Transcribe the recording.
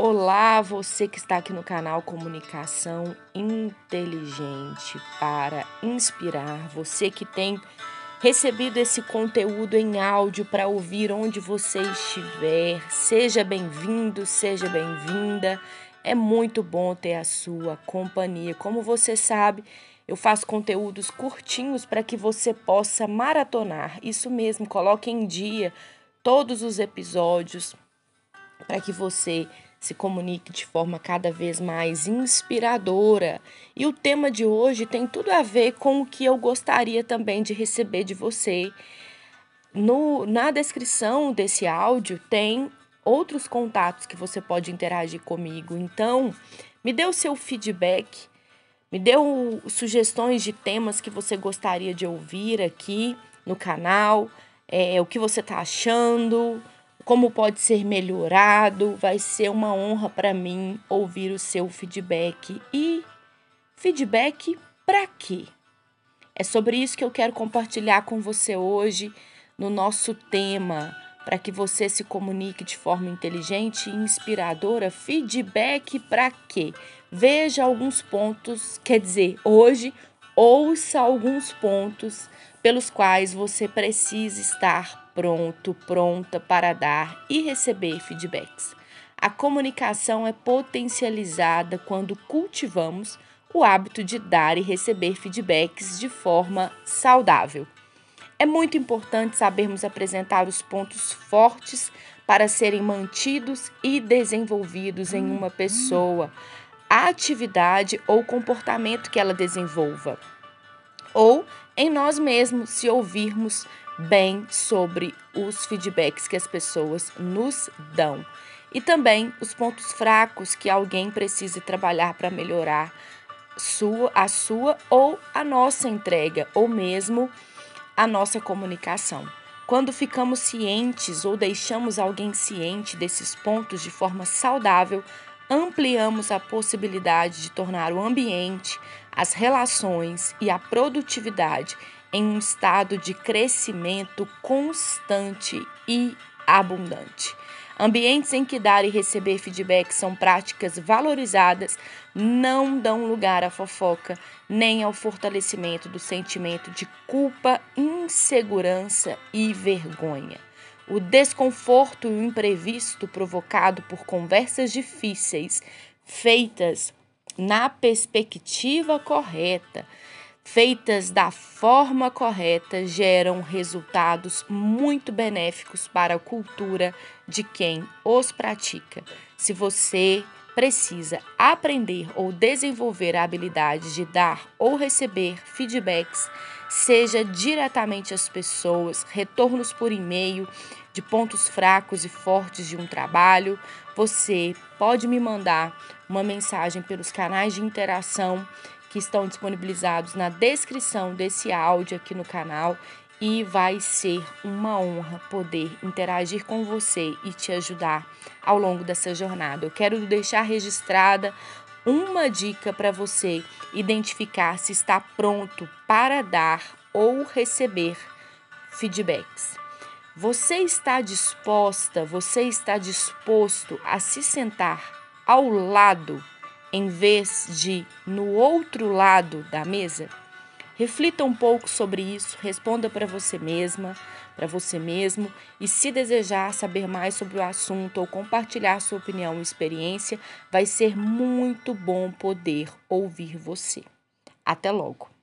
Olá, você que está aqui no canal Comunicação Inteligente para inspirar, você que tem recebido esse conteúdo em áudio para ouvir onde você estiver. Seja bem-vindo, seja bem-vinda. É muito bom ter a sua companhia. Como você sabe, eu faço conteúdos curtinhos para que você possa maratonar. Isso mesmo, coloque em dia todos os episódios para que você se comunique de forma cada vez mais inspiradora. E o tema de hoje tem tudo a ver com o que eu gostaria também de receber de você. No, na descrição desse áudio tem outros contatos que você pode interagir comigo. Então, me dê o seu feedback, me dê o, sugestões de temas que você gostaria de ouvir aqui no canal, é, o que você está achando como pode ser melhorado. Vai ser uma honra para mim ouvir o seu feedback. E feedback para quê? É sobre isso que eu quero compartilhar com você hoje no nosso tema, para que você se comunique de forma inteligente e inspiradora. Feedback para quê? Veja alguns pontos, quer dizer, hoje ouça alguns pontos pelos quais você precisa estar pronto, pronta para dar e receber feedbacks. A comunicação é potencializada quando cultivamos o hábito de dar e receber feedbacks de forma saudável. É muito importante sabermos apresentar os pontos fortes para serem mantidos e desenvolvidos em uma pessoa, a atividade ou comportamento que ela desenvolva, ou em nós mesmos, se ouvirmos bem sobre os feedbacks que as pessoas nos dão e também os pontos fracos que alguém precise trabalhar para melhorar sua, a sua ou a nossa entrega ou mesmo a nossa comunicação. Quando ficamos cientes ou deixamos alguém ciente desses pontos de forma saudável, ampliamos a possibilidade de tornar o ambiente, as relações e a produtividade em um estado de crescimento constante e abundante. Ambientes em que dar e receber feedback são práticas valorizadas não dão lugar à fofoca, nem ao fortalecimento do sentimento de culpa, insegurança e vergonha. O desconforto e o imprevisto provocado por conversas difíceis, feitas na perspectiva correta, feitas da forma correta, geram resultados muito benéficos para a cultura de quem os pratica. Se você precisa aprender ou desenvolver a habilidade de dar ou receber feedbacks, seja diretamente às pessoas, retornos por e-mail de pontos fracos e fortes de um trabalho, você pode me mandar uma mensagem pelos canais de interação que estão disponibilizados na descrição desse áudio aqui no canal e vai ser uma honra poder interagir com você e te ajudar ao longo dessa jornada. Eu quero deixar registrada uma dica para você identificar se está pronto para dar ou receber feedbacks. Você está disposta, você está disposto a se sentar ao lado em vez de no outro lado da mesa? Reflita um pouco sobre isso, responda para você mesma, para você mesmo, e se desejar saber mais sobre o assunto ou compartilhar sua opinião ou experiência, vai ser muito bom poder ouvir você. Até logo!